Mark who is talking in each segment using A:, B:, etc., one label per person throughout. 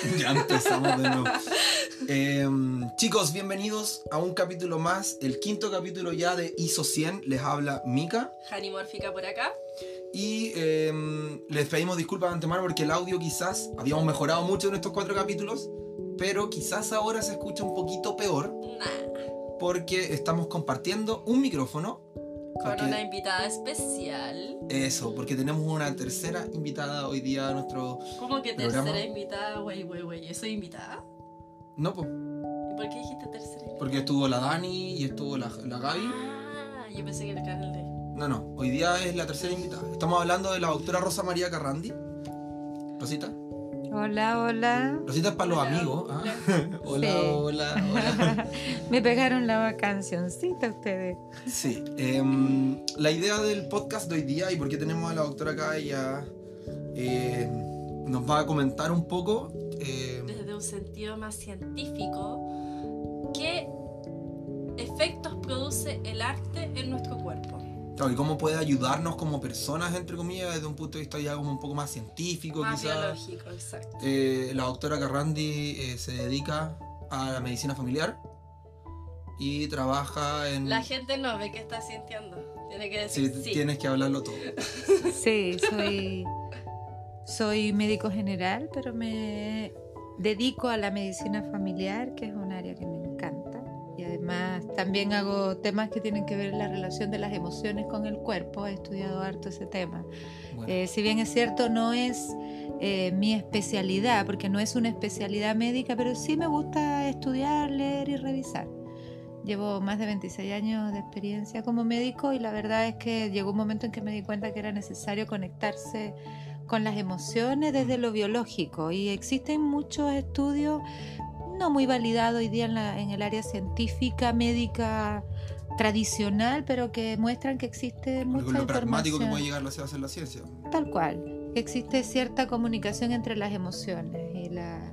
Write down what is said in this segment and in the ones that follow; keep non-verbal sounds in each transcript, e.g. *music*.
A: *laughs* Ya empezamos de nuevo. Em, chicos, bienvenidos a un capítulo más, el quinto capítulo ya de ISO 100. Les habla Mika.
B: Hani Mórfica por acá.
A: Y em, les pedimos disculpas de antemano porque el audio quizás habíamos mejorado mucho en estos cuatro capítulos, pero quizás ahora se escucha un poquito peor
B: Nah,
A: porque estamos compartiendo un micrófono.
B: Con
A: Porque-
B: una invitada especial.
A: Eso, porque tenemos una tercera invitada hoy día a nuestro...
B: ¿Cómo que
A: Programa.
B: tercera invitada? Wey, wey, wey. ¿Yo soy invitada?
A: No, pues,
B: ¿Y por qué dijiste tercera invitada?
A: porque estuvo la Dani y estuvo la, la Gaby.
B: Ah, yo pensé que era el canal de.
A: No, no, hoy día es la tercera invitada. Estamos hablando de la doctora Rosa María Carrandi. Rosita.
C: Hola, hola.
A: Rosita es para los
B: Hola,
A: amigos. ¿ah? hola, *laughs*
C: Sí.
A: hola, hola. *laughs*
C: Me pegaron la cancioncita ustedes.
A: Sí, em, la idea del podcast de hoy día y por qué tenemos a la doctora acá, ella em, nos va a comentar un poco. em,
B: Desde un sentido más científico, ¿qué efectos produce el arte en nuestro cuerpo?
A: Claro, y cómo puede ayudarnos como personas, entre comillas, desde un punto de vista ya como un poco más científico,
B: Más
A: quizás.
B: biológico, exacto.
A: Eh, la doctora Carrandi eh, se dedica a la medicina familiar y trabaja en...
B: La gente no ve que está sintiendo. Tiene que decir sí.
A: tienes que hablarlo todo. *laughs*
C: Sí, soy, soy médico general, pero me dedico a la medicina familiar, que es un área que me. Y además también hago temas que tienen que ver la relación de las emociones con el cuerpo. He estudiado harto ese tema.
A: Bueno,
C: Eh, si bien es cierto, no es eh, mi especialidad, porque no es una especialidad médica, pero sí me gusta estudiar, leer y revisar. Llevo más de 26 años de experiencia como médico y la verdad es que llegó un momento en que me di cuenta que era necesario conectarse con las emociones desde lo biológico y existen muchos estudios no muy validados hoy día en, la- en el área científica, médica tradicional, pero que muestran que existe mucha
A: con lo pragmático que puede llegar a hacer la ciencia.
C: Tal cual. Existe cierta comunicación entre las emociones y, la,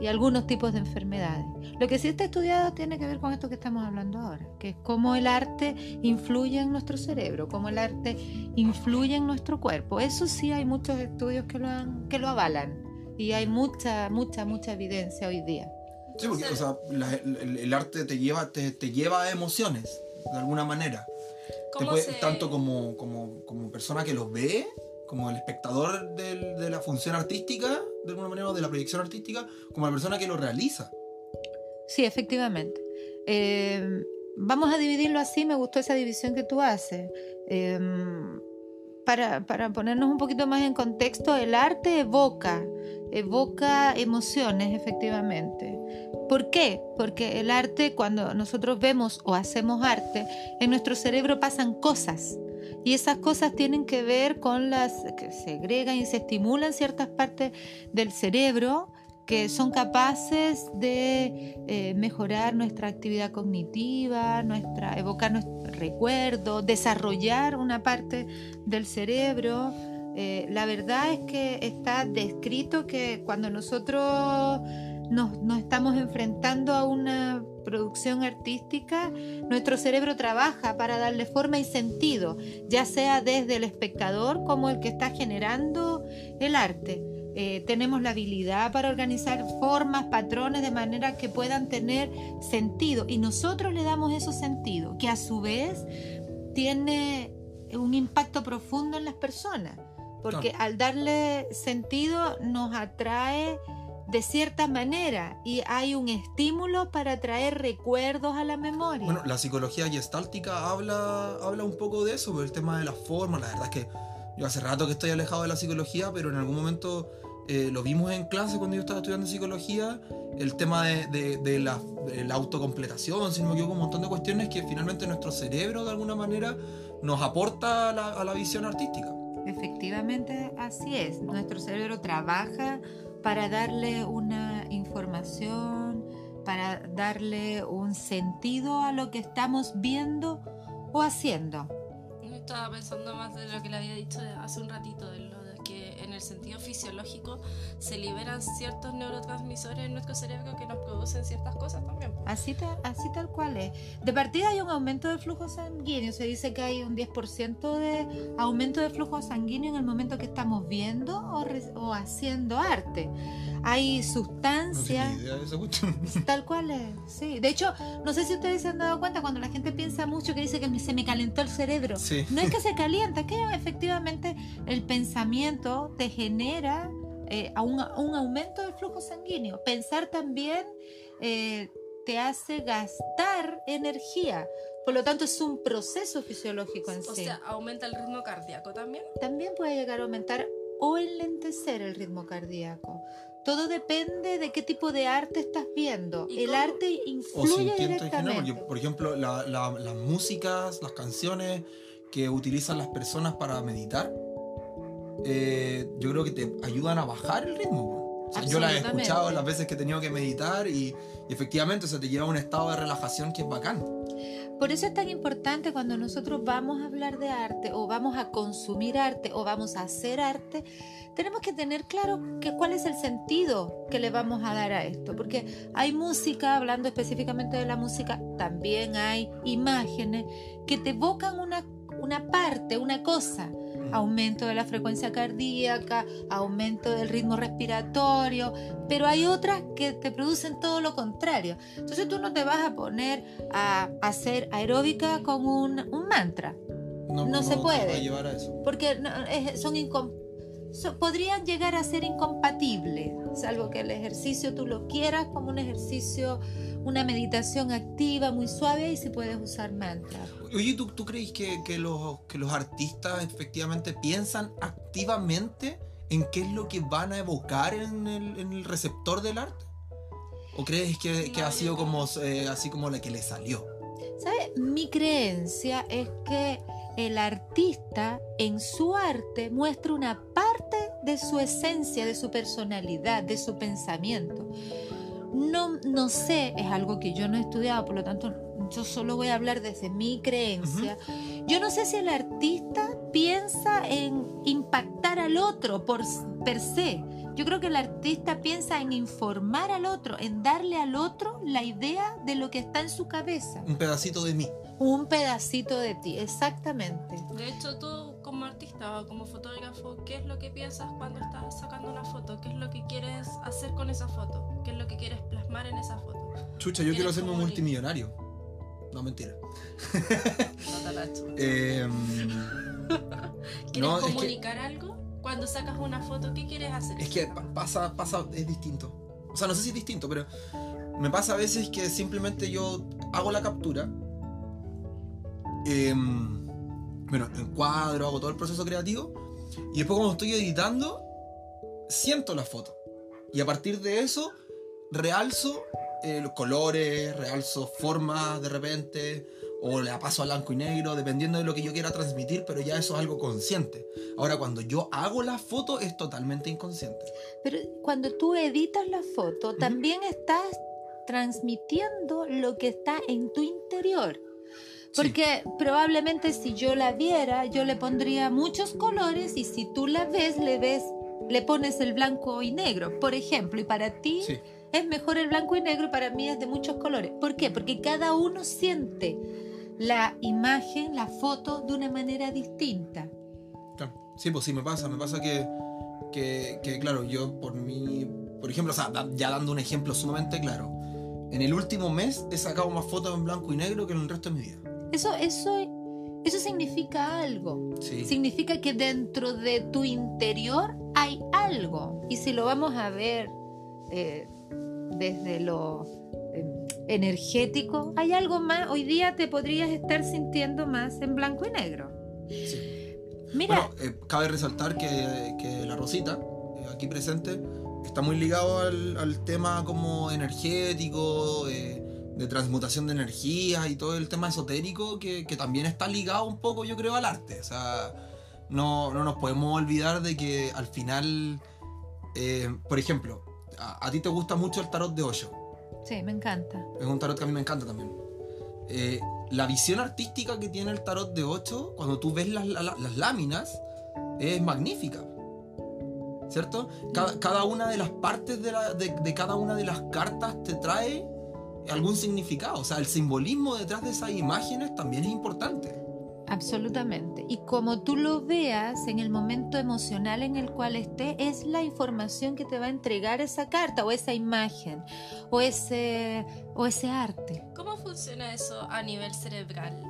C: y algunos tipos de enfermedades. Lo que sí está estudiado tiene que ver con esto que estamos hablando ahora, que es cómo el arte influye en nuestro cerebro, cómo el arte influye en nuestro cuerpo. Eso sí hay muchos estudios que lo, han, que lo avalan y hay mucha, mucha, mucha evidencia hoy día.
A: Sí, porque o sea, la- el, el arte te lleva, te, te lleva a emociones, de alguna manera. Te
B: ¿Cómo
A: puede-
B: se-
A: Tanto como, como, como persona que los ve, como el espectador del- de la función artística, de alguna manera, o de la proyección artística, como la persona que lo realiza.
C: Sí, efectivamente. Eh, vamos a dividirlo así, me gustó esa división que tú haces. Eh, para, para ponernos un poquito más en contexto, el arte evoca, evoca emociones, efectivamente. ¿Por qué? Porque el arte, cuando nosotros vemos o hacemos arte, en nuestro cerebro pasan cosas. Y esas cosas tienen que ver con las que se agregan y se estimulan ciertas partes del cerebro que son capaces de eh, mejorar nuestra actividad cognitiva, nuestra, evocar nuestro recuerdo, desarrollar una parte del cerebro. Eh, la verdad es que está descrito que cuando nosotros nos, estamos enfrentando a una producción artística, nuestro cerebro trabaja para darle forma y sentido, ya sea desde el espectador como el que está generando el arte. Eh, tenemos la habilidad para organizar formas, patrones de manera que puedan tener sentido y nosotros le damos esos sentidos, que a su vez tiene un impacto profundo en las personas, porque al darle sentido nos atrae de cierta manera y hay un estímulo para traer recuerdos a la memoria.
A: Bueno, la psicología gestáltica habla, habla un poco de eso, por el tema de las formas. La verdad es que yo hace rato que estoy alejado de la psicología, pero en algún momento eh, lo vimos en clase cuando yo estaba estudiando psicología, el tema de, de- de la, de la autocompletación, si no me equivoco, un montón de cuestiones que finalmente nuestro cerebro de alguna manera nos aporta a la, a la visión artística.
C: Efectivamente, así es. Nuestro cerebro trabaja para darle una información, para darle un sentido a lo que estamos viendo o haciendo.
B: Estaba pensando más de lo que le había dicho hace un ratito, el sentido fisiológico se liberan ciertos neurotransmisores en nuestro cerebro que nos producen ciertas cosas también. po.
C: Así, ta- así tal cual es. De partida hay un aumento del flujo sanguíneo. Se dice que hay un 10% de aumento del flujo sanguíneo en el momento que estamos viendo o, re- o haciendo arte. Hay
A: No
C: sustancias.
A: idea de cuestión. *laughs*
C: Tal cual es, sí. De hecho, no sé si ustedes se han dado cuenta cuando la gente piensa mucho que dice que se me calentó el cerebro.
A: Sí.
C: No es que *laughs* se calienta, es que efectivamente el pensamiento te genera eh, a un, un aumento del flujo sanguíneo. Pensar también eh, te hace gastar energía. Por lo tanto, es un proceso fisiológico en
B: O
C: sí.
B: sea, aumenta el ritmo cardíaco también.
C: También puede llegar a aumentar o enlentecer el ritmo cardíaco. Todo depende de qué tipo de arte estás viendo.
B: ¿Y
C: El
B: cómo?
C: arte
A: O
C: influye
A: general,
C: directamente.
A: porque, por ejemplo, la- la- las músicas, las canciones que utilizan las personas para meditar, eh, yo creo que te ayudan a bajar el ritmo. O sea, yo las he escuchado las veces que he tenido que meditar y, y efectivamente o sea, te lleva a un estado de relajación que es bacán.
C: Por eso es tan importante cuando nosotros vamos a hablar de arte o vamos a consumir arte o vamos a hacer arte, tenemos que tener claro que cuál es el sentido que le vamos a dar a esto, porque hay música, hablando específicamente de la música, también hay imágenes que te evocan una, una parte, una cosa, aumento de la frecuencia cardíaca, aumento del ritmo respiratorio, pero hay otras que te producen todo lo contrario. Entonces tú no te vas a poner a hacer aeróbica con un, un mantra, No se puede.
A: va a llevar a eso.
C: porque es- son incom- so- podrían llegar a ser incompatibles, salvo que el ejercicio tú lo quieras como un ejercicio, una meditación activa, muy suave, y si puedes usar mantras.
A: Oye, ¿tú, tú crees que, que los, que los artistas efectivamente piensan activamente en qué es lo que van a evocar en el, en el receptor del arte? ¿O crees que, que ha sido como, eh, así como la que le salió?
C: ¿Sabes? Mi creencia es que el artista en su arte muestra una parte de su esencia, de su personalidad, de su pensamiento. No, no sé, es algo que yo no he estudiado, por lo tanto yo solo voy a hablar desde mi creencia. Yo no sé si el artista piensa en impactar al otro por per se. Yo creo que el artista piensa en informar al otro, en darle al otro la idea de lo que está en su cabeza.
A: Un pedacito de mí.
C: Un pedacito de ti, exactamente.
B: De hecho, tú como artista o como fotógrafo, ¿qué es lo que piensas cuando estás sacando una foto? ¿Qué es lo que quieres hacer con esa foto? ¿Qué es lo que quieres plasmar en esa foto?
A: Chucha, yo quiero
B: ¿Quieres
A: hacerme
B: comunicar?
A: multimillonario. No, mentira.
B: No te la. *laughs*
A: Eh, *laughs*
B: ¿Quieres
A: no, es que-
B: comunicar algo? Cuando sacas una foto, ¿qué quieres hacer?
A: Es que pa- pasa, pasa, es distinto. O sea, no sé si es distinto, pero me pasa a veces que simplemente yo hago la captura, em, bueno, encuadro, hago todo el proceso creativo, y después cuando estoy editando, siento la foto. Y a partir de eso, realzo eh, los colores, realzo formas de repente, o la paso a blanco y negro, dependiendo de lo que yo quiera transmitir, pero ya eso es algo consciente. Ahora, cuando yo hago la foto, es totalmente inconsciente.
C: Pero cuando tú editas la foto, también estás transmitiendo lo que está en tu interior. Porque probablemente si yo la viera, yo le pondría muchos colores y si tú la ves, le ves, le pones el blanco y negro, por ejemplo, y para ti
A: Sí.
C: es mejor el blanco y negro, para mí es de muchos colores. ¿Por qué? Porque cada uno siente la imagen, la foto de una manera distinta.
A: Sí, pues sí, me pasa. Me pasa que, que, que, claro, yo por mi... Por ejemplo, o sea, ya dando un ejemplo sumamente claro. En el último mes he sacado más fotos en blanco y negro que en el resto de mi vida.
C: Eso, eso, eso significa algo.
A: Sí.
C: Significa que dentro de tu interior hay algo. Y si lo vamos a ver eh, desde lo eh, energético, hay algo más. Hoy día te podrías estar sintiendo más en blanco y negro.
A: Sí.
C: Mira,
A: Bueno, eh, cabe resaltar que, que la Rosita, eh, aquí presente, está muy ligado al, al tema como energético, eh, de transmutación de energías y todo el tema esotérico que, que también está ligado un poco, yo creo, al arte. O sea, no, no nos podemos olvidar de que al final, eh, por ejemplo, a, a ti te gusta mucho el tarot de Osho.
C: sí, me encanta.
A: Es un tarot que a mí me encanta también. Eh, la visión artística que tiene el tarot de 8, cuando tú ves las, la- las láminas, es magnífica. ¿cierto? Cada, cada una de las partes de, la- de- de cada una de las cartas te trae algún significado. O sea, el simbolismo detrás de esas imágenes también es importante.
C: Absolutamente. Y como tú lo veas en el momento emocional en el cual esté, es la información que te va a entregar esa carta o esa imagen o ese, o ese arte.
B: ¿Cómo funciona eso a nivel cerebral?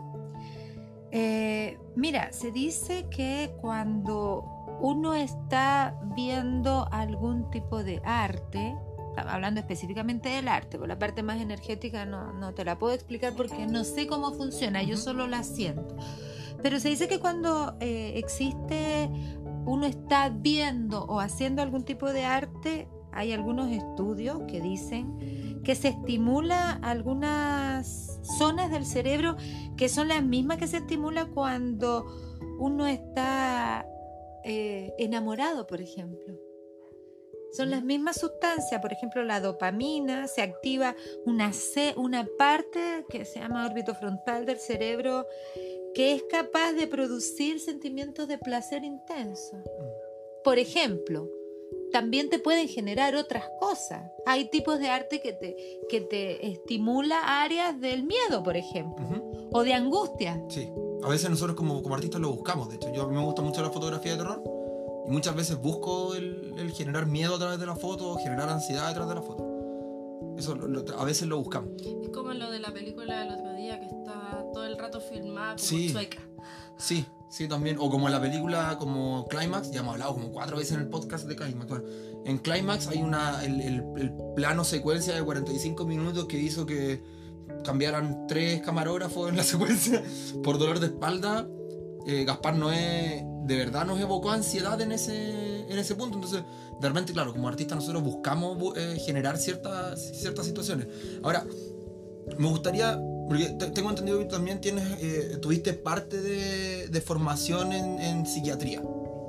C: Eh, mira, se dice que cuando uno está viendo algún tipo de arte, hablando específicamente del arte, por la parte más energética no, no te la puedo explicar porque no sé cómo funciona, yo solo la siento. Pero se dice que cuando eh, existe, uno está viendo o haciendo algún tipo de arte, hay algunos estudios que dicen que se estimula algunas zonas del cerebro que son las mismas que se estimula cuando uno está eh, enamorado, por ejemplo. Son las mismas sustancias, por ejemplo, la dopamina, se activa una, ce- una parte que se llama órbito frontal del cerebro que es capaz de producir sentimientos de placer intenso. Por ejemplo, también te pueden generar otras cosas. Hay tipos de arte que te, que te estimula áreas del miedo, por ejemplo, o de angustia.
A: Sí. A veces nosotros como, como artistas lo buscamos. De hecho, yo, a mí me gusta mucho la fotografía de terror. Y muchas veces busco el, el generar miedo a través de la foto, generar ansiedad detrás de la foto. Eso lo- lo- a veces lo buscamos.
B: Es como lo de la película del otro día que está todo el rato filmada como
A: Sí.
B: chueca.
A: Sí, sí, también. O como la película como Climax, ya hemos hablado como cuatro veces en el podcast de Climax. Bueno, en Climax hay una, el, el- el plano secuencia de 45 minutos que hizo que cambiaran tres camarógrafos en la *laughs* secuencia por dolor de espalda. Eh, Gaspar Noé de verdad nos evocó ansiedad en ese, en ese punto. Entonces, de repente, claro, como artistas nosotros buscamos bu- eh, generar ciertas, ciertas situaciones. Ahora, me gustaría, porque te- tengo entendido que también tienes, eh, tuviste parte de, de formación en, en psiquiatría,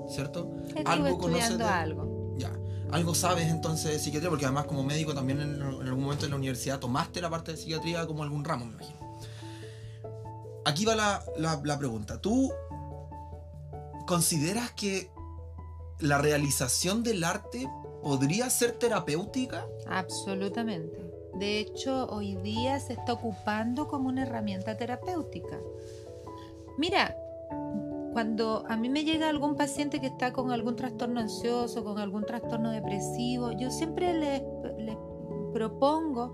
A: ¿cierto?
C: Estuve
A: Algo conoces de-
C: algo.
A: Ya. Algo sabes entonces de psiquiatría, porque además como médico también en, en algún momento en la universidad tomaste la parte de psiquiatría como algún ramo, me imagino. Aquí va la, la- la pregunta. ¿Tú consideras que la realización del arte podría ser terapéutica?
C: Absolutamente. De hecho, hoy día se está ocupando como una herramienta terapéutica. Mira, cuando a mí me llega algún paciente que está con algún trastorno ansioso, con algún trastorno depresivo, yo siempre les, propongo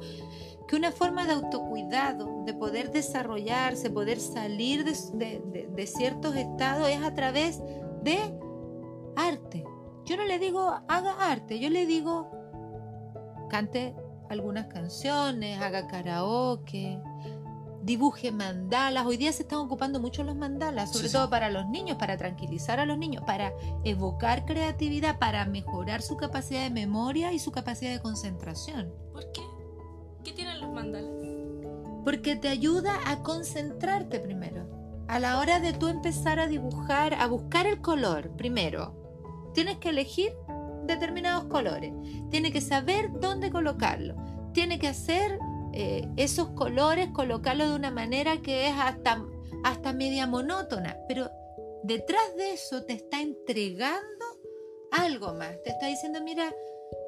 C: que una forma de autocuidado, de poder desarrollarse, poder salir de, de- de- ciertos estados es a través de arte. Yo no le digo haga arte, yo le digo cante algunas canciones, haga karaoke, dibuje mandalas. Hoy día se están ocupando mucho los mandalas, sobre
A: Sí, sí.
C: todo para los niños, para tranquilizar a los niños, para evocar creatividad, para mejorar su capacidad de memoria y su capacidad de concentración.
B: ¿Por qué? ¿Qué tienen los mandalas?
C: Porque te ayuda a concentrarte primero. A la hora de tú empezar a dibujar, a buscar el color, primero, tienes que elegir determinados colores. Tienes que saber dónde colocarlo. Tienes que hacer eh, esos colores, colocarlo de una manera que es hasta, hasta media monótona. Pero detrás de eso te está entregando algo más. Te está diciendo, mira,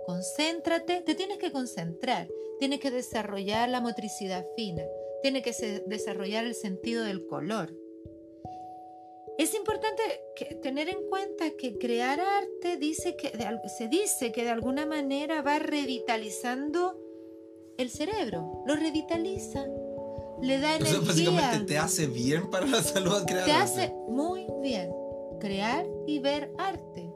C: concéntrate, te tienes que concentrar. Tienes que desarrollar la motricidad fina. Tienes que desarrollar el sentido del color. Es importante que- tener en cuenta que crear arte dice que, se dice que de alguna manera va revitalizando el cerebro, lo revitaliza, le da energía,
A: básicamente te hace bien para la *laughs* salud crear
C: te
A: arte.
C: hace muy bien crear y ver arte.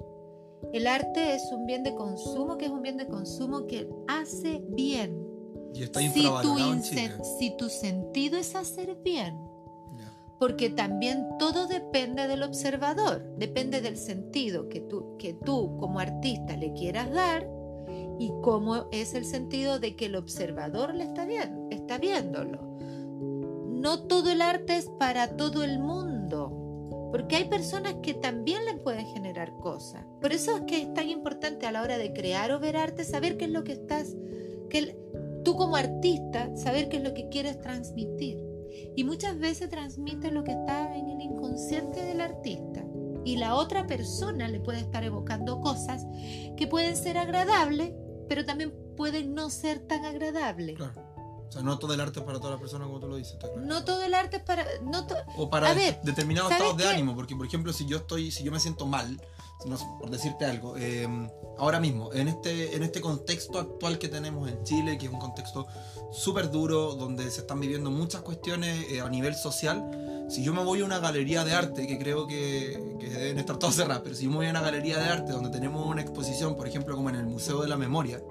C: El arte es un bien de consumo, que es un bien de consumo que hace bien.
A: Y está
C: Si tu,
A: en Chile.
C: si tu sentido es hacer bien, porque también todo depende del observador, depende del sentido que tú, que tú como artista le quieras dar y cómo es el sentido de que el observador le está, bien, está viéndolo. No todo el arte es para todo el mundo, porque hay personas que también le pueden generar cosas. Por eso es que es tan importante a la hora de crear o ver arte saber qué es lo que estás, el- tú como artista, saber qué es lo que quieres transmitir. Y muchas veces transmite lo que está en el inconsciente del artista. y la otra persona le puede estar evocando cosas que pueden ser agradables, pero también pueden no ser tan agradables.
A: O sea, no todo el arte es para todas las personas como tú lo dices, está claro.
C: No todo el arte es para... No to-
A: O para
C: ver,
A: determinados
C: ¿sabes
A: estados de
C: qué?
A: ánimo, porque por ejemplo, si yo estoy, si yo me siento mal, no sé, por decirte algo, eh, ahora mismo, en este, en este contexto actual que tenemos en Chile, que es un contexto súper duro, donde se están viviendo muchas cuestiones eh, a nivel social, si yo me voy a una galería de arte, que creo que, que deben estar todas cerradas, pero si yo me voy a una galería de arte donde tenemos una exposición, por ejemplo, como en el Museo de la Memoria,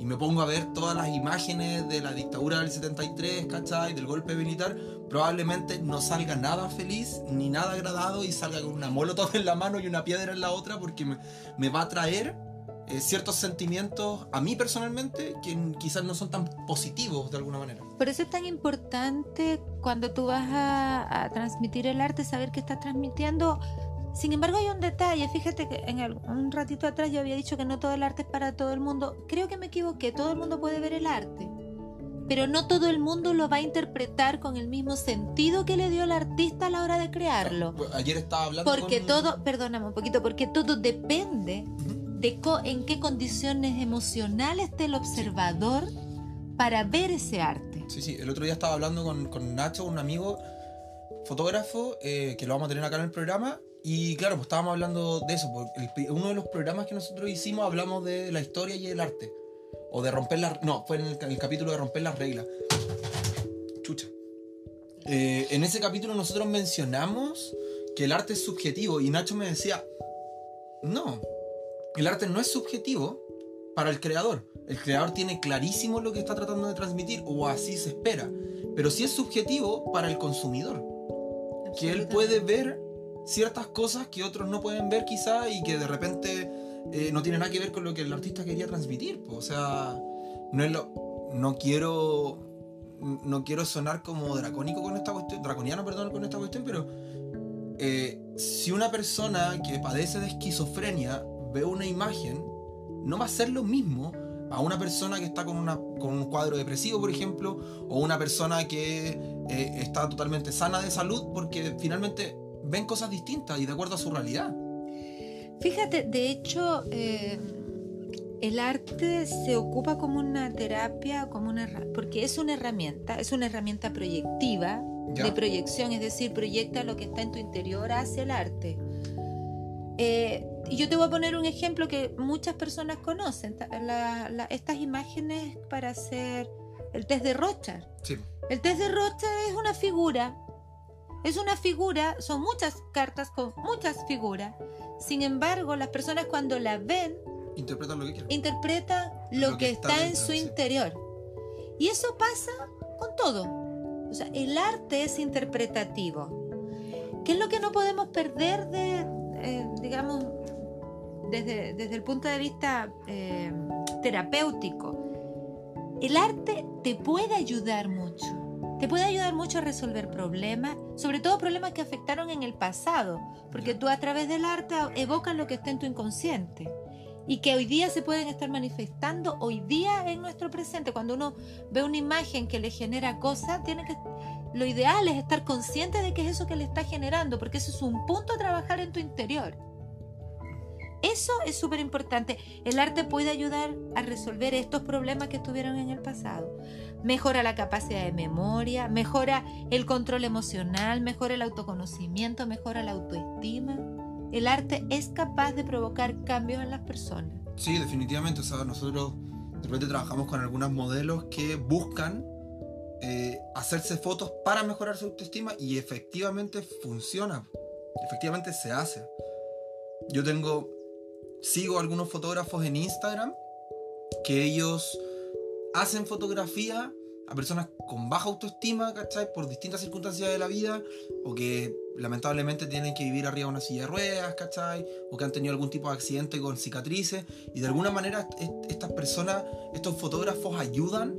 A: y me pongo a ver todas las imágenes de la dictadura del 73, ¿cachai? Del golpe militar, probablemente no salga nada feliz ni nada agradado y salga con una molotov en la mano y una piedra en la otra porque me, me va a traer eh, ciertos sentimientos a mí personalmente que quizás no son tan positivos de alguna manera.
C: Por eso es tan importante cuando tú vas a, a transmitir el arte, saber que estás transmitiendo. Sin embargo, hay un detalle. Fíjate que en el- un ratito atrás yo había dicho que no todo el arte es para todo el mundo. Creo que me equivoqué. Todo el mundo puede ver el arte. Pero no todo el mundo lo va a interpretar con el mismo sentido que le dio el artista a la hora de crearlo.
A: Pues, Ayer estaba hablando
C: Porque
A: con-
C: todo, perdóname un poquito, porque todo depende de co- en qué condiciones emocionales esté el observador para ver ese arte.
A: Sí, sí, el otro día estaba hablando con, con Nacho, un amigo fotógrafo, eh, que lo vamos a tener acá en el programa. Y claro, pues estábamos hablando de eso. porque el uno de los programas que nosotros hicimos hablamos de la historia y el arte. O de romper las... No, fue en el capítulo de romper las reglas. Chucha. Eh, en ese capítulo nosotros mencionamos que el arte es subjetivo y Nacho me decía, no, el arte no es subjetivo para el creador. El creador tiene clarísimo lo que está tratando de transmitir o así se espera. Pero sí es subjetivo para el consumidor, que él puede ver ciertas cosas que otros no pueden ver quizá y que de repente eh, no tiene nada que ver con lo que el artista quería transmitir. O sea, no es lo, no quiero no quiero sonar como dracónico con esta cuestión, draconiano, perdón, con esta cuestión, pero eh, si una persona que padece de esquizofrenia ve una imagen, no va a ser lo mismo a una persona que está con, una, con un cuadro depresivo, por ejemplo, o una persona que eh, está totalmente sana de salud, porque finalmente ven cosas distintas y de acuerdo a su realidad.
C: Fíjate, de hecho, eh, el arte se ocupa como una terapia, como una porque es una herramienta, es una herramienta proyectiva,
A: ¿Ya?
C: de proyección, es decir, proyecta lo que está en tu interior hacia el arte. Eh, y yo te voy a poner un ejemplo que muchas personas conocen, ta- la- la- estas imágenes para hacer el test de Rothschild.
A: Sí.
C: El test de Rothschild es una figura. Es una figura, son muchas cartas con muchas figuras. Sin embargo, las personas cuando la ven
A: Interpretan lo que
C: interpretan lo,
A: Lo
C: que,
A: que está
C: está, en su interior. Y eso pasa con todo. O sea, el arte es interpretativo. ¿Qué es lo que no podemos perder de, eh, digamos, desde, desde el punto de vista eh, terapéutico? El arte te puede ayudar mucho. Te puede ayudar mucho a resolver problemas, sobre todo problemas que afectaron en el pasado, porque tú a través del arte evocas lo que está en tu inconsciente y que hoy día se pueden estar manifestando hoy día en nuestro presente. Cuando uno ve una imagen que le genera cosas, tiene que lo ideal es estar consciente de que es eso que le está generando, porque eso es un punto a trabajar en tu interior. Eso es súper importante. El arte puede ayudar a resolver estos problemas que estuvieron en el pasado. Mejora la capacidad de memoria, mejora el control emocional, mejora el autoconocimiento, mejora la autoestima. El arte es capaz de provocar cambios en las personas.
A: Sí, definitivamente. O sea, nosotros de repente trabajamos con algunos modelos que buscan eh, hacerse fotos para mejorar su autoestima y efectivamente funciona. Efectivamente se hace. Yo tengo, sigo algunos fotógrafos en Instagram que ellos hacen fotografía a personas con baja autoestima, ¿cachai? Por distintas circunstancias de la vida o que lamentablemente tienen que vivir arriba de una silla de ruedas, ¿cachai? O que han tenido algún tipo de accidente con cicatrices y de alguna manera est- estas personas, estos fotógrafos ayudan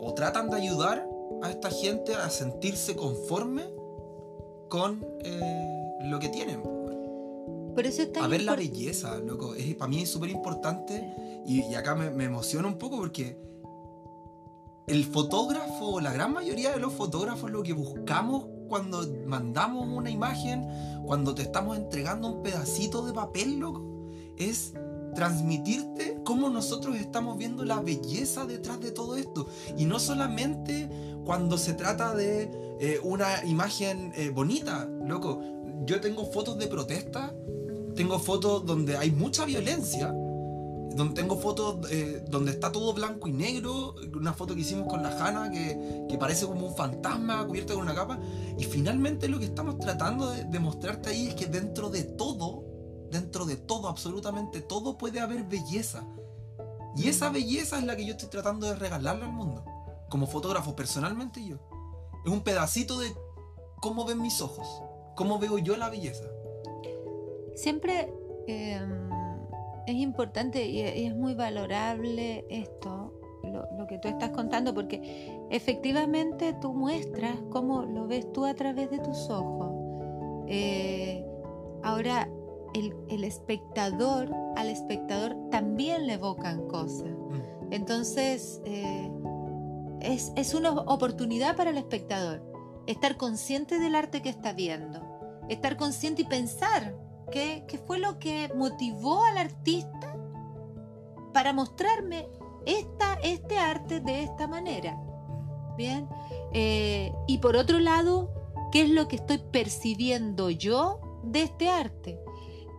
A: o tratan de ayudar a esta gente a sentirse conforme con eh, lo que tienen.
C: Por eso es tan
A: A ver la belleza, loco. Es, para mí es súper importante y, y acá me, me emociona un poco porque el fotógrafo, la gran mayoría de los fotógrafos lo que buscamos cuando mandamos una imagen, cuando te estamos entregando un pedacito de papel, loco, es transmitirte cómo nosotros estamos viendo la belleza detrás de todo esto. Y no solamente cuando se trata de eh, una imagen eh, bonita, loco. Yo tengo fotos de protesta, tengo fotos donde hay mucha violencia, donde tengo fotos eh, donde está todo blanco y negro, una foto que hicimos con la Hanna que, que, parece como un fantasma cubierto con una capa. Y finalmente lo que estamos tratando de, de mostrarte ahí es que dentro de todo, dentro de todo, absolutamente todo, puede haber belleza. Y esa belleza es la que yo estoy tratando de regalarle al mundo, como fotógrafo personalmente yo. Es un pedacito de cómo ven mis ojos, cómo veo yo la belleza.
C: Siempre eh, es importante y es muy valorable esto, lo, lo, que tú estás contando, porque efectivamente tú muestras cómo lo ves tú a través de tus ojos. Eh, ahora, el, el, espectador, al espectador también le evocan cosas. Mm. Entonces, eh, es, es una oportunidad para el espectador estar consciente del arte que está viendo, estar consciente y pensar qué, qué fue lo que motivó al artista para mostrarme esta, este arte de esta manera. Bien, eh, y por otro lado, ¿qué es lo que estoy percibiendo yo de este arte?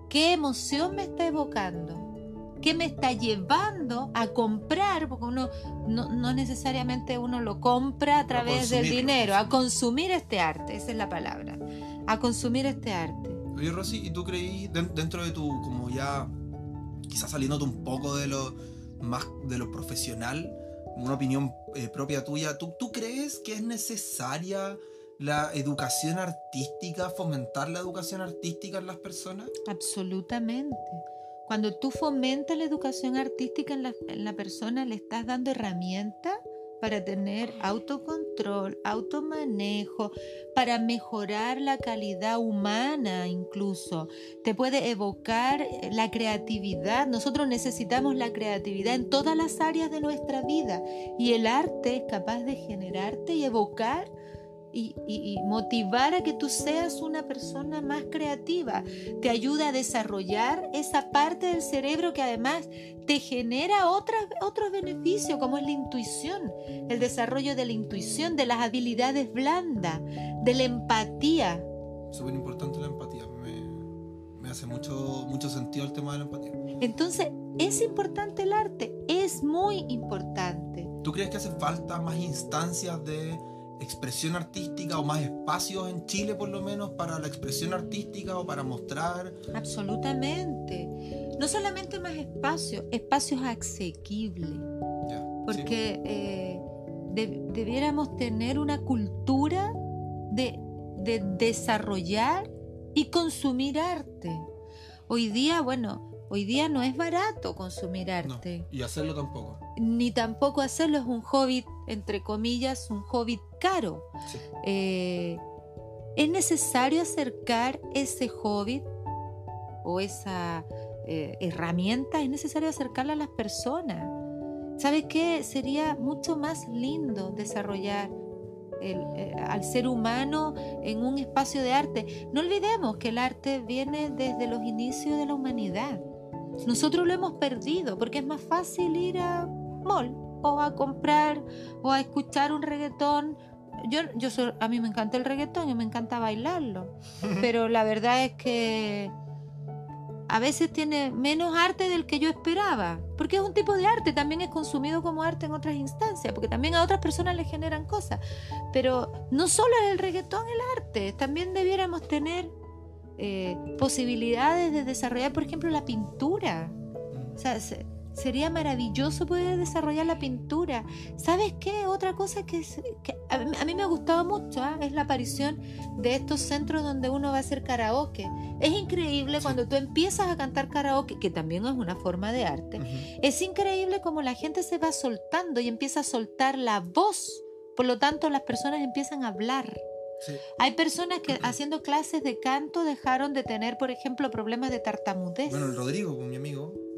C: ¿Qué emoción me está evocando? ¿Qué me está llevando a comprar? Porque uno no, no necesariamente uno lo compra a través del dinero, a consumir este arte, esa es la palabra, a consumir este arte.
A: Oye, Rosy, ¿y tú creí dentro de tu, como ya, quizás saliéndote un poco de lo más de lo profesional, una opinión eh, propia tuya, ¿tú, ¿tú crees que es necesaria la educación artística, fomentar la educación artística en las personas?
C: Absolutamente. Cuando tú fomentas la educación artística en la, en la persona, le estás dando herramientas para tener autocontrol, automanejo, para mejorar la calidad humana incluso. Te puede evocar la creatividad. Nosotros necesitamos la creatividad en todas las áreas de nuestra vida y el arte es capaz de generarte y evocar y, y, y, motivar a que tú seas una persona más creativa. Te ayuda a desarrollar esa parte del cerebro que además te genera otras, otros beneficios, como es la intuición, el desarrollo de la intuición, de las habilidades blandas, de la empatía.
A: Súper importante la empatía. Me, me hace mucho, mucho sentido el tema de la empatía.
C: Entonces, es importante el arte, es muy importante.
A: ¿Tú crees que hace falta más instancias de expresión artística o más espacios en Chile por lo menos para la expresión artística o para mostrar?
C: Absolutamente. No solamente más espacios, espacios asequibles. Porque
A: sí.
C: eh, de, debiéramos tener una cultura de, de desarrollar y consumir arte. Hoy día, bueno, hoy día no es barato consumir arte.
A: No, y hacerlo tampoco.
C: Ni tampoco hacerlo es un hobby, entre comillas, un hobby caro.
A: Sí.
C: Eh, es necesario acercar ese hobby o esa eh, herramienta, es necesario acercarla a las personas. ¿Sabes qué? Sería mucho más lindo desarrollar el, eh, al ser humano en un espacio de arte. No olvidemos que el arte viene desde los inicios de la humanidad. Nosotros lo hemos perdido porque es más fácil ir a mall o a comprar o a escuchar un reggaetón. Yo, yo soy, a mí me encanta el reggaetón y me encanta bailarlo, *laughs* pero la verdad es que a veces tiene menos arte del que yo esperaba, porque es un tipo de arte, también es consumido como arte en otras instancias, porque también a otras personas le generan cosas. Pero no solo es el reggaetón el arte, también debiéramos tener eh, posibilidades de desarrollar, por ejemplo, la pintura. O sea, se, sería maravilloso poder desarrollar la pintura. ¿Sabes qué? Otra cosa que, es, que a, mí, me ha gustado mucho ¿eh? es la aparición de estos centros donde uno va a hacer karaoke. Es increíble sí. cuando tú empiezas a cantar karaoke, que también es una forma de arte. Uh -huh. Es increíble como la gente se va soltando y empieza a soltar la voz. Por lo tanto, las personas empiezan a hablar. Sí. Hay personas que haciendo clases de canto dejaron de tener, por ejemplo, problemas de tartamudez.
A: Bueno, el Rodrigo, mi amigo, mi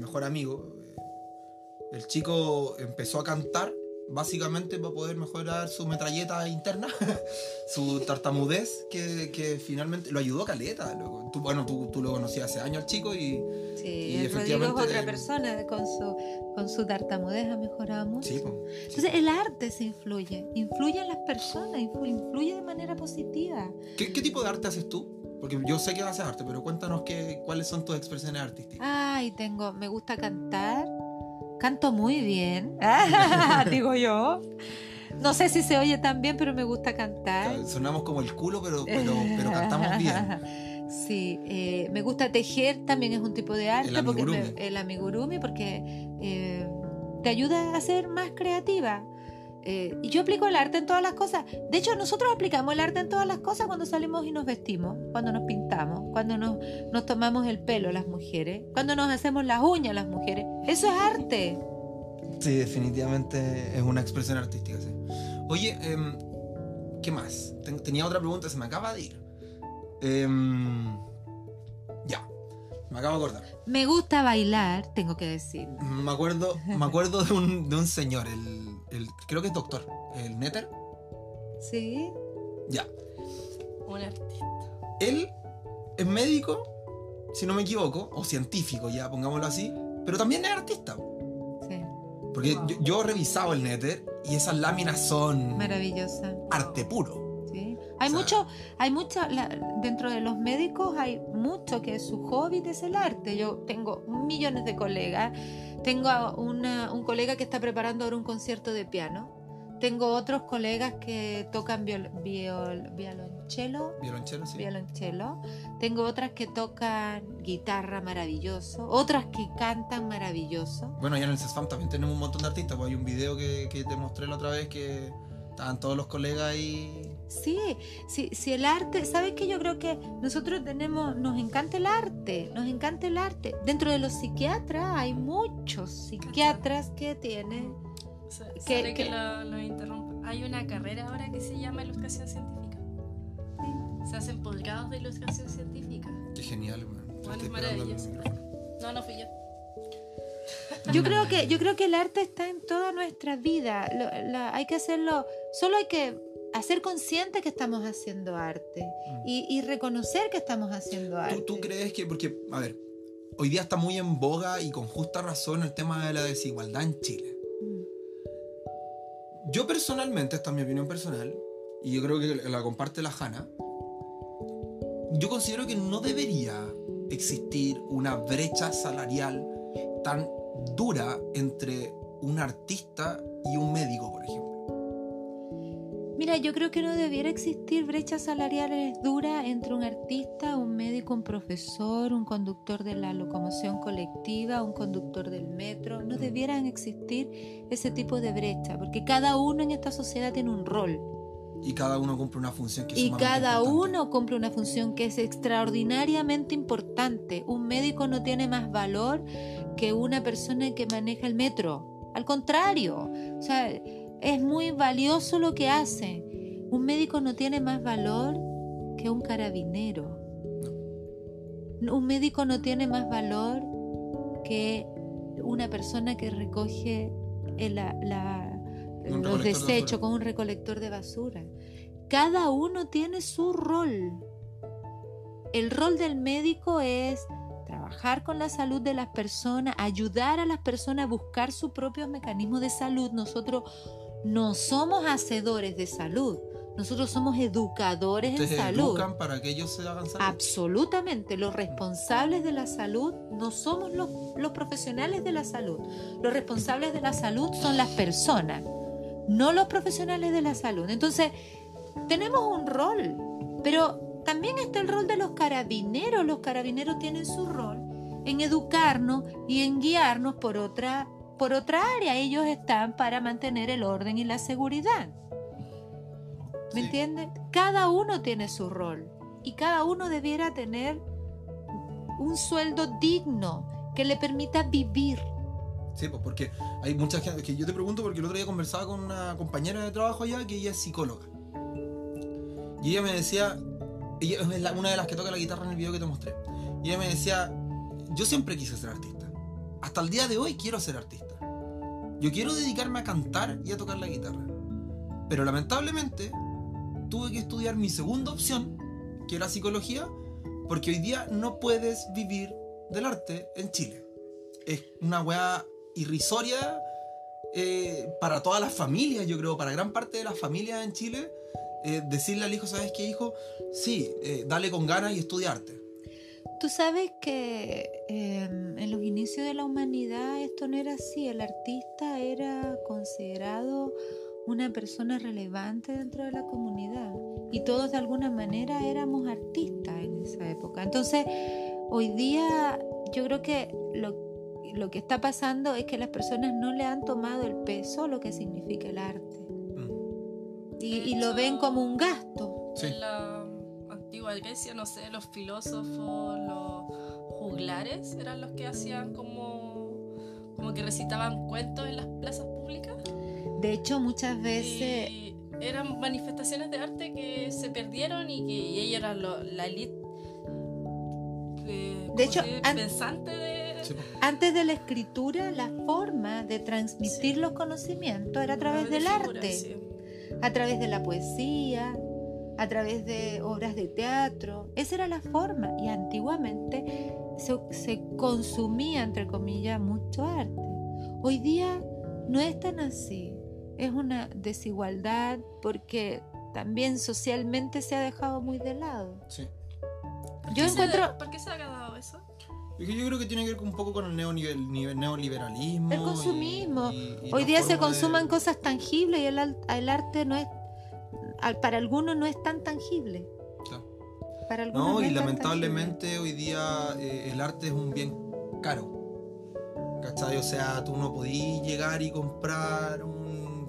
A: mejor amigo, el chico empezó a cantar básicamente para poder mejorar su metralleta interna, *laughs* su tartamudez, que, que finalmente lo ayudó a Caleta. Tú, bueno, tú, tú lo conocías hace años al chico y
C: Sí,
A: Y
C: el Rodrigo es
A: efectivamente-
C: otra persona con su, con su tartamudez ha mejorado mucho.
A: sí, po, sí.
C: Entonces el arte se influye, influye en las personas, influ- influye de manera positiva.
A: ¿Qué, qué tipo de arte haces tú? Porque yo sé que haces arte, pero cuéntanos qué, cuáles son tus expresiones artísticas.
C: Ay, tengo, me gusta cantar, canto muy bien, *laughs* *laughs* digo yo. No sé si se oye tan bien, pero me gusta cantar.
A: Sonamos como el culo, pero, pero, pero cantamos bien. *laughs*
C: Sí, eh, me gusta tejer, también es un tipo de arte,
A: El
C: porque me- el amigurumi, porque eh, te ayuda a ser más creativa. Eh, y yo aplico el arte en todas las cosas. De hecho, nosotros aplicamos el arte en todas las cosas cuando salimos y nos vestimos, cuando nos pintamos, cuando nos, nos tomamos el pelo las mujeres, cuando nos hacemos las uñas las mujeres. Eso es arte.
A: Sí, definitivamente es una expresión artística, sí. Oye, em, ¿qué más? Ten- tenía otra pregunta, se me acaba de ir. Em, ya, me acabo de acordar.
C: Me gusta bailar, tengo que decir.
A: Me acuerdo, me acuerdo de, un, de un señor, el, el- creo que es doctor, el Netter.
C: Sí.
A: Ya,
B: Un artista.
A: él es médico, si no me equivoco, o científico, ya pongámoslo así, pero también es artista.
C: Sí.
A: Porque yo, yo he revisado el Nether y esas láminas son
C: Maravillosa.
A: arte puro.
C: Hay
A: O sea-
C: mucho, hay mucho, la- dentro de los médicos hay mucho que su hobby es el arte. Yo tengo millones de colegas. Tengo una- un colega que está preparando ahora un concierto de piano. Tengo otros colegas que tocan viol, viol- violonchelo,
A: Violonchelo, sí.
C: violonchelo. Tengo otras que tocan guitarra maravilloso. Otras que cantan maravilloso.
A: Bueno, ya en el CESFAM también tenemos un montón de artistas. Pues hay un video que, que te mostré la otra vez que estaban todos los colegas ahí.
C: Sí, sí, sí, el arte, ¿sabes qué? Yo creo que nosotros tenemos, nos encanta el arte, nos encanta el arte. Dentro de los psiquiatras hay muchos psiquiatras que tienen,
B: So-
C: ¿Qué-
B: sorry que
C: qué?
B: lo, lo interrumpa. Hay una carrera ahora que se llama ilustración científica. Se hacen posgrados de ilustración científica.
A: Qué genial, man.
B: Bueno, es maravilloso. No, no fui yo.
C: yo creo que, yo creo que el arte está en toda nuestra vida. Lo- la- hay que hacerlo, solo hay que hacer consciente que estamos haciendo arte
A: Mm.
C: y, y reconocer que estamos haciendo arte.
A: ¿Tú, tú crees que.? Porque, a ver, hoy día está muy en boga y con justa razón el tema de la desigualdad en Chile.
C: Mm.
A: Yo personalmente, esta es mi opinión personal, y yo creo que la comparte la Hanna, yo considero que no debería existir una brecha salarial tan dura entre un artista y un médico, por ejemplo.
C: Mira, yo creo que no debiera existir brechas salariales duras entre un artista, un médico, un profesor, un conductor de la locomoción colectiva, un conductor del metro. No debieran existir ese tipo de brecha, porque cada uno en esta sociedad tiene un rol
A: Y cada uno cumple una función que es
C: y cada
A: importante.
C: uno cumple una función que es extraordinariamente importante. Un médico no tiene más valor que una persona que maneja el metro. Al contrario, o sea, es muy valioso lo que hace. Un médico no tiene más valor que un carabinero. Un médico no tiene más valor que una persona que recoge el- la- los
A: de
C: desechos con un recolector de basura. Cada uno tiene su rol. El rol del médico es trabajar con la salud de las personas, ayudar a las personas a buscar sus propios mecanismos de salud. Nosotros no somos hacedores de salud, nosotros somos educadores en salud.
A: educan para que ellos se hagan salud.
C: Absolutamente, los responsables de la salud no somos los, los profesionales de la salud. Los responsables de la salud son las personas, no los profesionales de la salud. Entonces, tenemos un rol, pero también está el rol de los carabineros. Los carabineros tienen su rol en educarnos y en guiarnos por otra, por otra área. Ellos están para mantener el orden y la seguridad. ¿Me
A: Sí.
C: entiendes? Cada uno tiene su rol y cada uno debiera tener un sueldo digno que le permita vivir.
A: Sí, pues porque hay mucha gente que yo te pregunto porque el otro día conversaba con una compañera de trabajo allá que ella es psicóloga. Y ella me decía, ella es la- una de las que toca la guitarra en el video que te mostré. Y ella me decía, yo siempre quise ser artista. Hasta el día de hoy quiero ser artista. Yo quiero dedicarme a cantar y a tocar la guitarra. Pero lamentablemente tuve que estudiar mi segunda opción, que era psicología, porque hoy día no puedes vivir del arte en Chile. Es una weá irrisoria eh, para todas las familias, yo creo, para gran parte de las familias en Chile, eh, decirle al hijo, ¿sabes qué, hijo? Sí, eh, dale con ganas y estudiarte.
C: Tú sabes que em, en los inicios de la humanidad esto no era así. El artista era considerado una persona relevante dentro de la comunidad y todos de alguna manera éramos artistas en esa época. Entonces, hoy día yo creo que lo, lo que está pasando es que las personas no le han tomado el peso a lo que significa el arte
A: Mm.
C: y, lo ven como un gasto.
A: Sí.
B: En la antigua Grecia, no sé, los filósofos, los juglares eran los que hacían como, como que recitaban cuentos en las plazas públicas.
C: De hecho, muchas veces...
B: Y eran manifestaciones de arte que se perdieron y que y ellos eran lo- la elite eh,
C: De
B: ¿cómo
C: hecho, an-
B: pensante de...
A: Sí.
C: Antes de la escritura, la forma de transmitir
B: Sí.
C: los conocimientos era a través
B: de
C: del
B: figuras,
C: arte,
B: sí.
C: a través de la poesía, a través de obras de teatro. Esa era la forma y antiguamente se, se consumía, entre comillas, mucho arte. Hoy día no es tan así. Es una desigualdad porque también socialmente se ha dejado muy de lado.
A: Sí.
B: ¿Por
C: Yo
B: qué se-
C: encuentro-
B: ¿Por qué se ha dado eso?
A: Yo creo que tiene que ver con un poco con el nivel- neoliberalismo.
C: El consumismo.
A: y- y- y
C: Hoy día se
A: forma de-
C: consuman cosas tangibles y el, el arte no es, para algunos no es tan tangible.
A: Claro.
C: Para algunos
A: No, y lamentablemente hoy día eh, el arte es un bien caro. ¿Cachai? O sea, tú no podís llegar y comprar un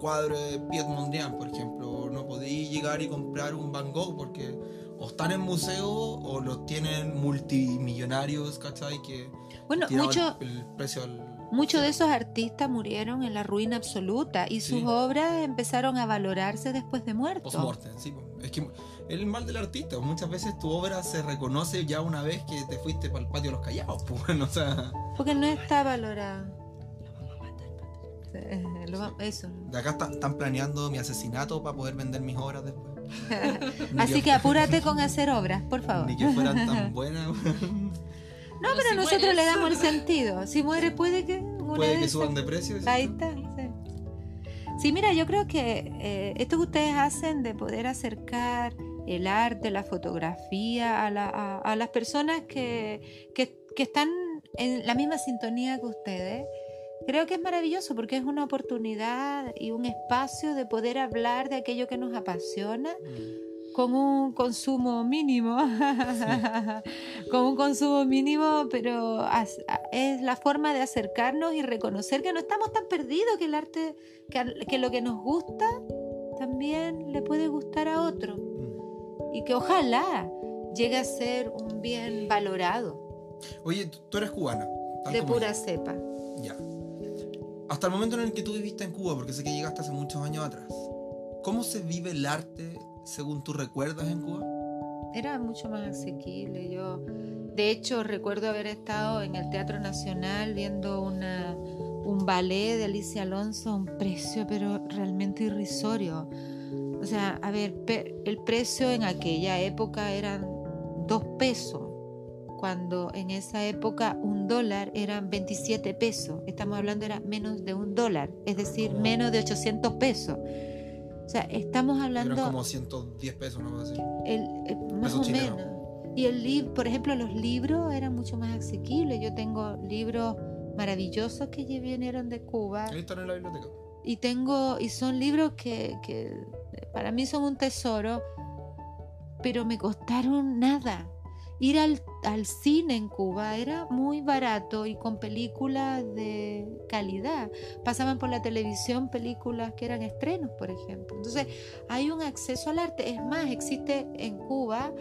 A: cuadro de Piet Mondrian, por ejemplo. o No podís llegar y comprar un Van Gogh porque o están en museo o los tienen multimillonarios, ¿cachai? Que.
C: Bueno,
A: tiraban
C: mucho-
A: el, el precio al...
C: muchos de esos artistas murieron en la ruina absoluta y sus
A: Sí.
C: obras empezaron a valorarse después de muertos.
A: Post-mortem, sí. Es que el mal del artista. Muchas veces tu obra se reconoce ya una vez que te fuiste para el patio de los callados. Pues, *laughs* bueno, o sea,
C: Porque no está valorada.
B: Lo
C: Eso.
A: de acá está- están planeando mi asesinato para poder vender mis obras después. *laughs*
C: Así que apúrate con hacer obras, por favor.
A: Ni que fueran tan *laughs* buenas.
C: No, pero
B: si
C: nosotros
B: mueres.
C: le damos el sentido. Si muere puede que...
A: Puede
C: de
A: que suban de precio. ¿sí?
C: Ahí está. Sí. Sí, mira, yo creo que eh, esto que ustedes hacen de poder acercar el arte, la fotografía a, la- a- a las personas que, que- que están en la misma sintonía que ustedes, creo que es maravilloso porque es una oportunidad y un espacio de poder hablar de aquello que nos apasiona
A: Mm.
C: Con un consumo mínimo, *laughs* con un consumo mínimo, pero es la forma de acercarnos y reconocer que no estamos tan perdidos, que el arte, que, lo que nos gusta también le puede gustar a otro
A: Mm.
C: y que ojalá llegue a ser un bien valorado
A: Oye, tú eres cubana.
C: de pura
A: yo.
C: cepa.
A: Ya. Hasta el momento en el que tú viviste en Cuba, porque sé que llegaste hace muchos años atrás, ¿cómo se vive el arte según tú recuerdas en Cuba?
C: Era mucho más asequible. Yo, de hecho, recuerdo haber estado en el Teatro Nacional viendo un ballet de Alicia Alonso a un precio, pero realmente irrisorio. O sea, a ver, el precio en aquella época eran dos pesos, cuando en esa época un dólar eran 27 pesos. Estamos hablando era menos de un dólar, es decir, menos de 800 pesos. O sea, estamos hablando
A: Eran como 110 pesos, ¿no? Así.
C: el, el- más
A: Peso
C: o
A: chileno.
C: menos. Y el libro, por ejemplo, los libros eran mucho más asequibles. Yo tengo libros maravillosos que vinieron de Cuba
A: Ahí están en la biblioteca.
C: y tengo y son libros que, que para mí son un tesoro, pero me costaron nada. Ir al, al cine en Cuba era muy barato y con películas de calidad. Pasaban por la televisión películas que eran estrenos, por ejemplo. Entonces, hay un acceso al arte. Es más, existe en Cuba,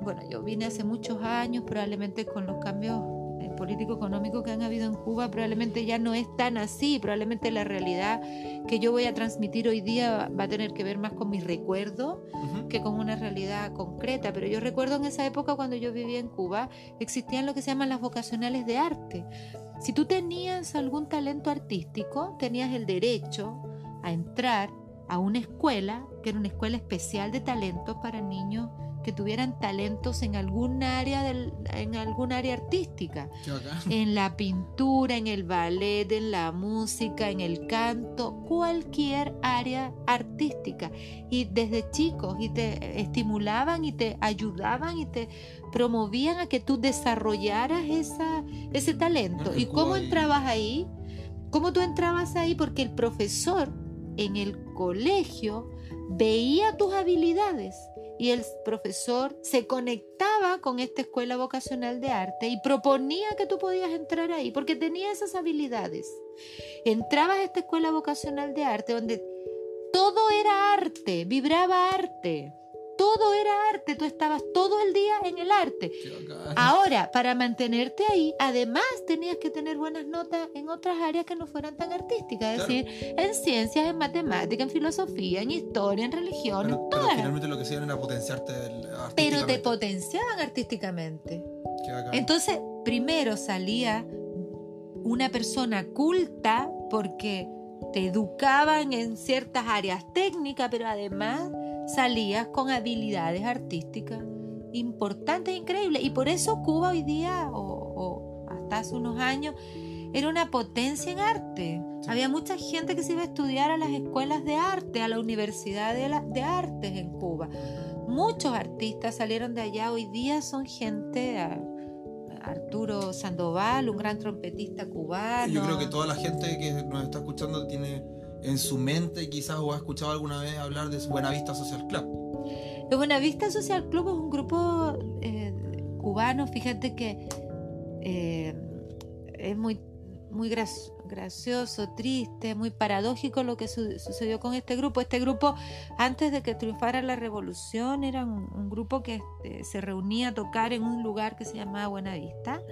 C: bueno, yo vine hace muchos años, probablemente con los cambios en político-económico que han habido en Cuba probablemente ya no es tan así, probablemente la realidad que yo voy a transmitir hoy día va a tener que ver más con mis recuerdos que con una realidad concreta, pero yo recuerdo en esa época cuando yo vivía en Cuba, existían lo que se llaman las vocacionales de arte. Si tú tenías algún talento artístico, tenías el derecho a entrar a una escuela, que era una escuela especial de talentos para niños que tuvieran talentos en algún área del, en algún área artística *laughs* en la pintura, en el ballet, en la música, en el canto, cualquier área artística. Y desde chicos, y te estimulaban y te ayudaban y te promovían a que tú desarrollaras esa, ese talento. ¿Y cómo entrabas ahí? ¿Cómo tú entrabas ahí? Porque el profesor en el colegio veía tus habilidades y el profesor se conectaba con esta escuela vocacional de arte y proponía que tú podías entrar ahí porque tenía esas habilidades. Entrabas a esta escuela vocacional de arte donde todo era arte, vibraba arte, todo era arte, tú estabas todo el día en el arte. Ahora, para mantenerte ahí, además tenías que tener buenas notas en otras áreas que no fueran tan artísticas, es
A: Claro.
C: decir, en ciencias, en matemáticas, en filosofía, en historia, en religión,
A: Pero,
C: en
A: pero
C: todas.
A: finalmente lo que hacían era potenciarte el-
C: Pero te
A: artísticamente.
C: potenciaban artísticamente. Entonces, primero salía una persona culta porque te educaban en ciertas áreas técnicas, pero además salías con habilidades artísticas importantes e increíbles. Y por eso Cuba hoy día, o, o hasta hace unos años, era una potencia en arte.
A: Sí.
C: Había mucha gente que se iba a estudiar a las escuelas de arte, a la Universidad de, la- de Artes en Cuba. Muchos artistas salieron de allá, hoy día son gente... Arturo Sandoval, un gran trompetista cubano.
A: Yo creo que toda la gente que nos está escuchando tiene en su mente quizás o ha escuchado alguna vez hablar de Buenavista Social Club.
C: Buenavista Social Club es un grupo eh, cubano, fíjate que eh, es muy, muy gra- gracioso, triste, muy paradójico lo que su- sucedió con este grupo. Este grupo, antes de que triunfara la revolución, era un, grupo que este, se reunía a tocar en un lugar que se llamaba Buenavista.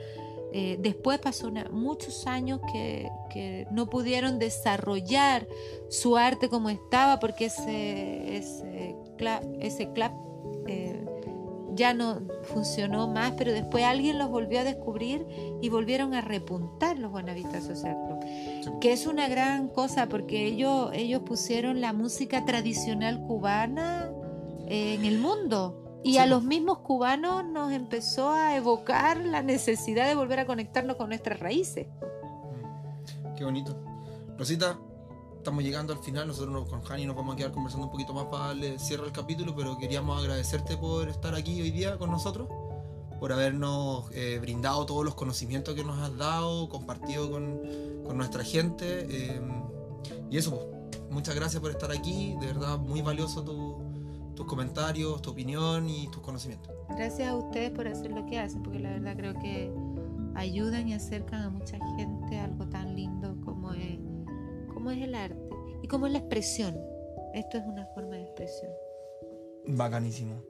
C: Eh, después pasó una- muchos años que, que no pudieron desarrollar su arte como estaba porque ese, ese, cla- ese club eh, ya no funcionó más, pero después alguien los volvió a descubrir y volvieron a repuntar los Buenavista Social Club,
A: Sí.
C: que es una gran cosa porque ellos, ellos pusieron la música tradicional cubana eh, en el mundo. Y
A: Sí,
C: a los mismos cubanos nos empezó a evocar la necesidad de volver a conectarnos con nuestras raíces.
A: Mm. Qué bonito. Rosita, estamos llegando al final. Nosotros nos- con Jani nos vamos a quedar conversando un poquito más para darle cierre al capítulo, pero queríamos agradecerte por estar aquí hoy día con nosotros, por habernos eh, brindado todos los conocimientos que nos has dado, compartido con, con nuestra gente. eh, y eso, pues, muchas gracias por estar aquí. De verdad, muy valioso tu- tus comentarios, tu opinión y tus conocimientos.
C: Gracias a ustedes por hacer lo que hacen, porque la verdad creo que ayudan y acercan a mucha gente a algo tan lindo como es, como es el arte y como es la expresión. Esto es una forma de expresión.
A: Bacanísimo.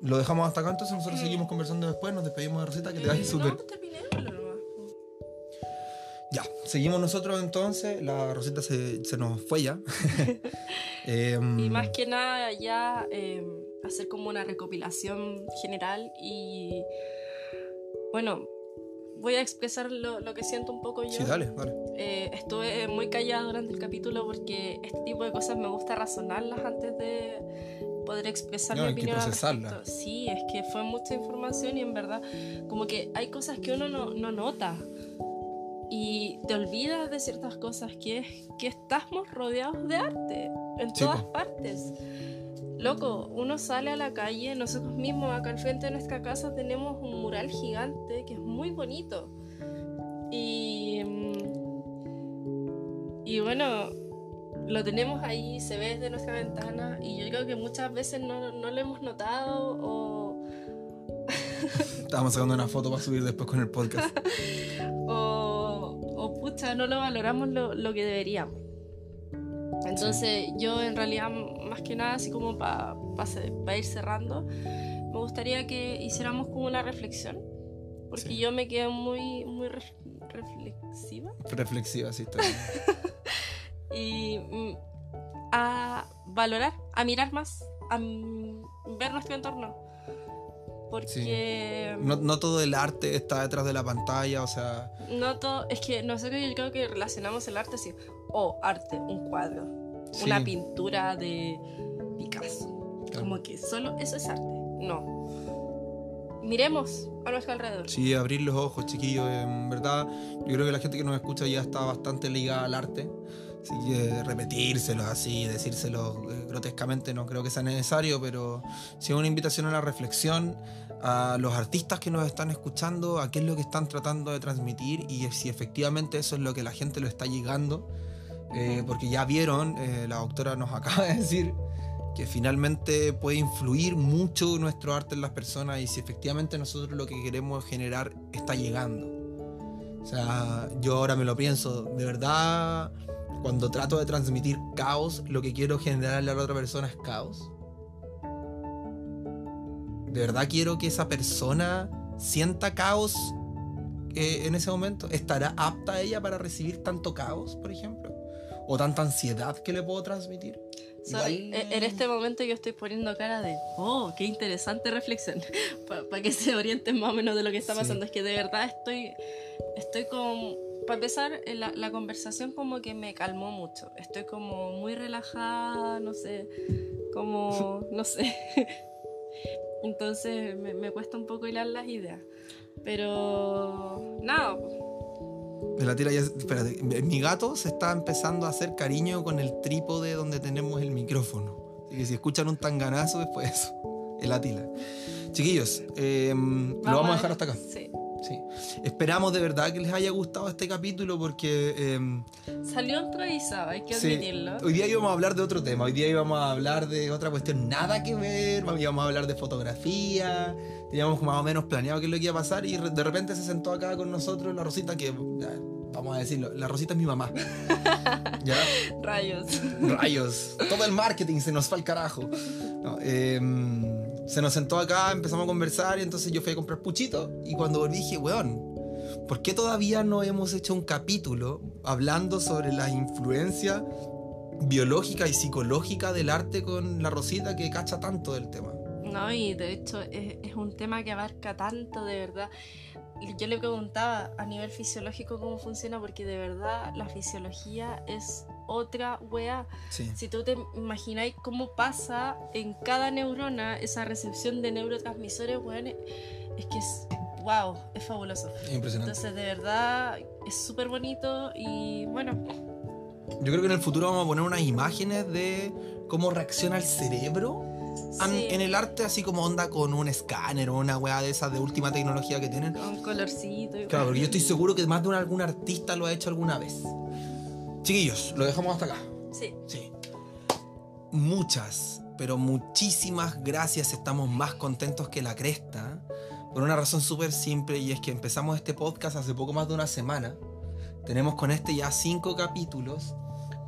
A: Lo dejamos hasta acá, entonces nosotros seguimos conversando después. Nos despedimos de Rosita, que te vaya
B: Eh,
A: súper.
B: No.
A: Ya, seguimos nosotros entonces. La Rosita se, se nos fue ya. *laughs* *laughs* Em,
B: Y más que nada ya eh, hacer como una recopilación general y bueno, voy a expresar lo, lo que siento un poco yo.
A: Sí, dale, dale.
B: Eh, estuve muy callada durante el capítulo porque este tipo de cosas me gusta razonarlas antes de poder expresar
A: No,
B: mi opinión. al respecto. Sí, es que fue mucha información y en verdad como que hay cosas que uno no, no nota y te olvidas de ciertas cosas que es que estamos rodeados de arte en todas partes. Loco, uno sale a la calle, nosotros mismos acá al frente de nuestra casa tenemos un mural gigante que es muy bonito. Y, mm, y bueno, lo tenemos ahí, se ve desde nuestra ventana y yo creo que muchas veces no, no lo hemos notado o,
A: Estábamos sacando una foto para subir después con el podcast. *laughs*
B: o, o pucha, no lo valoramos lo, lo que deberíamos. Entonces yo en realidad más que nada, así como para ir cerrando, me gustaría que hiciéramos como una reflexión, porque
A: Sí.
B: yo me quedé muy, muy ref- reflexiva
A: Reflexiva, sí, está bien. *laughs*
B: y mm, a valorar, a mirar más, a ver nuestro entorno. Porque
A: No, no todo el arte está detrás de la pantalla, o sea,
B: no todo, es que nosotros yo creo que relacionamos el arte así, o arte, un cuadro,
A: Sí.
B: una pintura de Picasso.
A: Claro.
B: Como que solo eso es arte. No. Miremos a nuestro alrededor.
A: sí, abrir los ojos, chiquillos. En verdad, yo creo que la gente que nos escucha ya está bastante ligada al arte. Así que repetírselo así, decírselo eh, grotescamente, no creo que sea necesario, pero sí una invitación a la reflexión, a los artistas que nos están escuchando, a qué es lo que están tratando de transmitir y si efectivamente eso es lo que la gente lo está llegando. Eh, porque ya vieron, eh, la doctora nos *laughs* acaba de decir que finalmente puede influir mucho nuestro arte en las personas y si efectivamente nosotros lo que queremos generar está llegando. O sea, yo ahora me lo pienso, de verdad, cuando trato de transmitir caos, lo que quiero generarle a la otra persona es caos. De verdad quiero que esa persona sienta caos eh, en ese momento. ¿Estará apta ella para recibir tanto caos, por ejemplo? ¿O tanta ansiedad que le puedo transmitir?
B: Sorry, e- En este momento yo estoy poniendo cara de, oh, qué interesante reflexión, *laughs* para que se orienten más o menos de lo que está
A: Sí.
B: pasando. Es que de verdad estoy, estoy con, para empezar, eh, la, la conversación como que me calmó mucho. Estoy como muy relajada, no sé, como, *laughs* no sé. Entonces me, me cuesta un poco hilar las ideas. Pero, nada, pues,
A: la tira ya. Espérate, mi gato se está empezando a hacer cariño con el trípode donde tenemos el micrófono. Así que si escuchan un tanganazo, es por eso. El Atila. Chiquillos, eh, lo vamos a dejar hasta acá.
B: Sí.
A: Sí. Esperamos de verdad que les haya gustado este capítulo porque eh,
B: Salió improvisado, hay que
A: sí,
B: admitirlo.
A: hoy día íbamos a hablar de otro tema. Hoy día íbamos a hablar de otra cuestión nada que ver. Íbamos a hablar de fotografía. Teníamos más o menos planeado qué es lo que iba a pasar y de repente se sentó acá con nosotros la Rosita que, vamos a decirlo, la Rosita es mi mamá. *laughs* ¿Ya?
B: Rayos.
A: Rayos. Todo el marketing se nos fue al carajo. No, em, se nos sentó acá, empezamos a conversar y entonces yo fui a comprar puchito y cuando volví dije, weón, ¿por qué todavía no hemos hecho un capítulo hablando sobre la influencia biológica y psicológica del arte con la Rosita que cacha tanto del tema?
B: No, y de hecho es, es un tema que abarca tanto, de verdad. Yo le preguntaba a nivel fisiológico cómo funciona, porque de verdad la fisiología es otra wea.
A: Sí.
B: Si tú te imagináis cómo pasa en cada neurona esa recepción de neurotransmisores, weón, es que es, wow, es fabuloso.
A: Impresionante.
B: Entonces, de verdad, es súper bonito y bueno,
A: Yo creo que en el futuro vamos a poner unas imágenes de cómo reacciona el cerebro
B: sí,
A: en el arte, así como onda con un escáner o una weá de esas de última tecnología que tienen.
B: con colorcito y
A: Claro, porque yo estoy seguro que más de un, algún artista lo ha hecho alguna vez. Chiquillos, lo dejamos hasta acá.
B: Sí,
A: Sí. Muchas, pero muchísimas gracias. Estamos más contentos que la cresta. Por una razón súper simple y es que empezamos este podcast hace poco más de una semana. Tenemos con este ya cinco capítulos.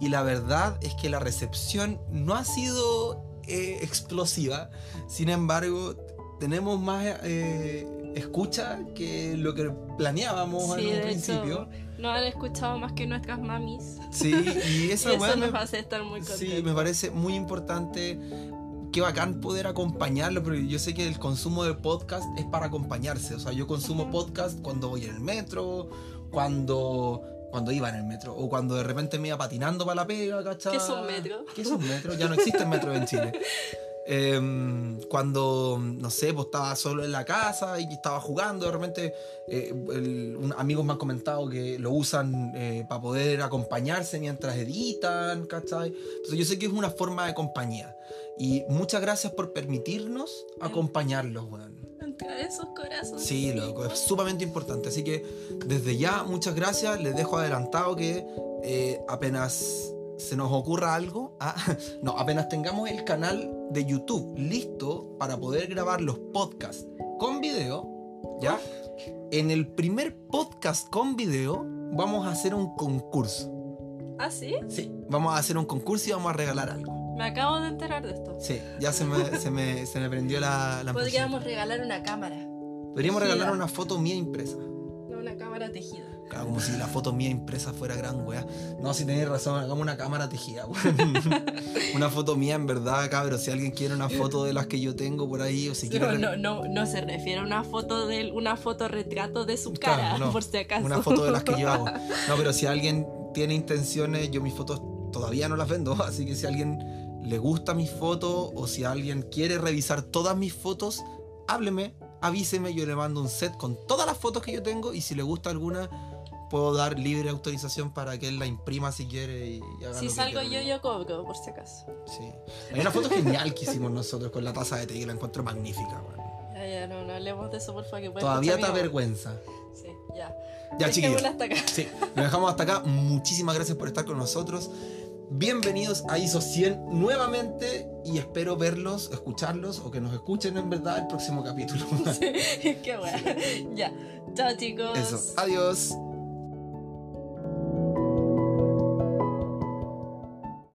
A: Y la verdad es que la recepción no ha sido eh, explosiva. Sin embargo, tenemos más eh, escucha que lo que planeábamos
B: sí,
A: en un principio.
B: hecho, no han escuchado más que nuestras mamis.
A: Sí, y *laughs*
B: Y
A: esa
B: eso
A: weá me-
B: nos hace estar muy contentos.
A: Sí, me parece muy importante. Qué bacán poder acompañarlo, pero yo sé que el consumo de podcast es para acompañarse. O sea, yo consumo
B: Ujú.
A: podcast cuando voy en el metro, cuando, cuando iba en el metro, o cuando de repente me iba patinando para la pega, ¿cachai?
B: ¿Qué es un metro?
A: ¿Qué es un metro? Ya no existe el metro en Chile. *laughs* Em, cuando, no sé, pues estaba solo en la casa y estaba jugando, de repente eh, el- un- amigos me han comentado que lo usan para poder acompañarse mientras editan, ¿cachai? Entonces yo sé que es una forma de compañía. Y muchas gracias por permitirnos acompañarlos, weón.
B: Entre esos corazones.
A: Sí, loco, es sumamente importante. Así que desde ya, muchas gracias. Les dejo adelantado que eh, apenas se nos ocurra algo, ah, *laughs* no, apenas tengamos el canal de YouTube listo para poder grabar los podcasts con video, ¿ya? En el primer podcast con video vamos a hacer un concurso.
B: ¿Ah, sí?
A: Sí, vamos a hacer un concurso y vamos a regalar algo.
B: Me acabo de enterar de esto.
A: Sí, ya se me, se me, se me prendió la, la *laughs*
B: Podríamos regalar una cámara.
A: Podríamos regalar una foto mía impresa.
B: Una cámara tejida.
A: Claro, como si la foto mía impresa fuera gran weá. No, si tenéis razón, hagamos una cámara tejida. *laughs* Una foto mía en verdad, cabrón. Si alguien quiere una foto de las que yo tengo por ahí, o si quiere.
B: No, no, no, no se refiere a una foto de una foto retrato de su
A: Claro,
B: cara,
A: no.
B: por si acaso.
A: Una foto de las que yo hago. *laughs* No, pero si alguien tiene intenciones, yo mis fotos todavía no las vendo. *laughs* Así que si alguien le gusta mis fotos o si alguien quiere revisar todas mis fotos, hábleme, avíseme, yo le mando un set con todas las fotos que yo tengo y si le gusta alguna, puedo dar libre autorización para que él la imprima si quiere y, haga
B: Si
A: lo que
B: salgo
A: quiera.
B: yo, yo cobro, por si acaso.
A: Sí. Hay una foto genial que hicimos nosotros con la taza de té que la encuentro magnífica.
B: Ya, ya, no, no hablemos de eso, por favor. Que
A: Todavía te avergüenza.
B: Sí, ya.
A: Ya, chiquillos.
B: Hasta acá.
A: Sí, nos dejamos hasta acá. Muchísimas gracias por estar con nosotros. Bienvenidos a ISO 100 nuevamente y espero verlos, escucharlos o que nos escuchen en verdad el próximo capítulo. *laughs*
B: Qué bueno. Ya. Chao, chicos.
A: Eso. Adiós.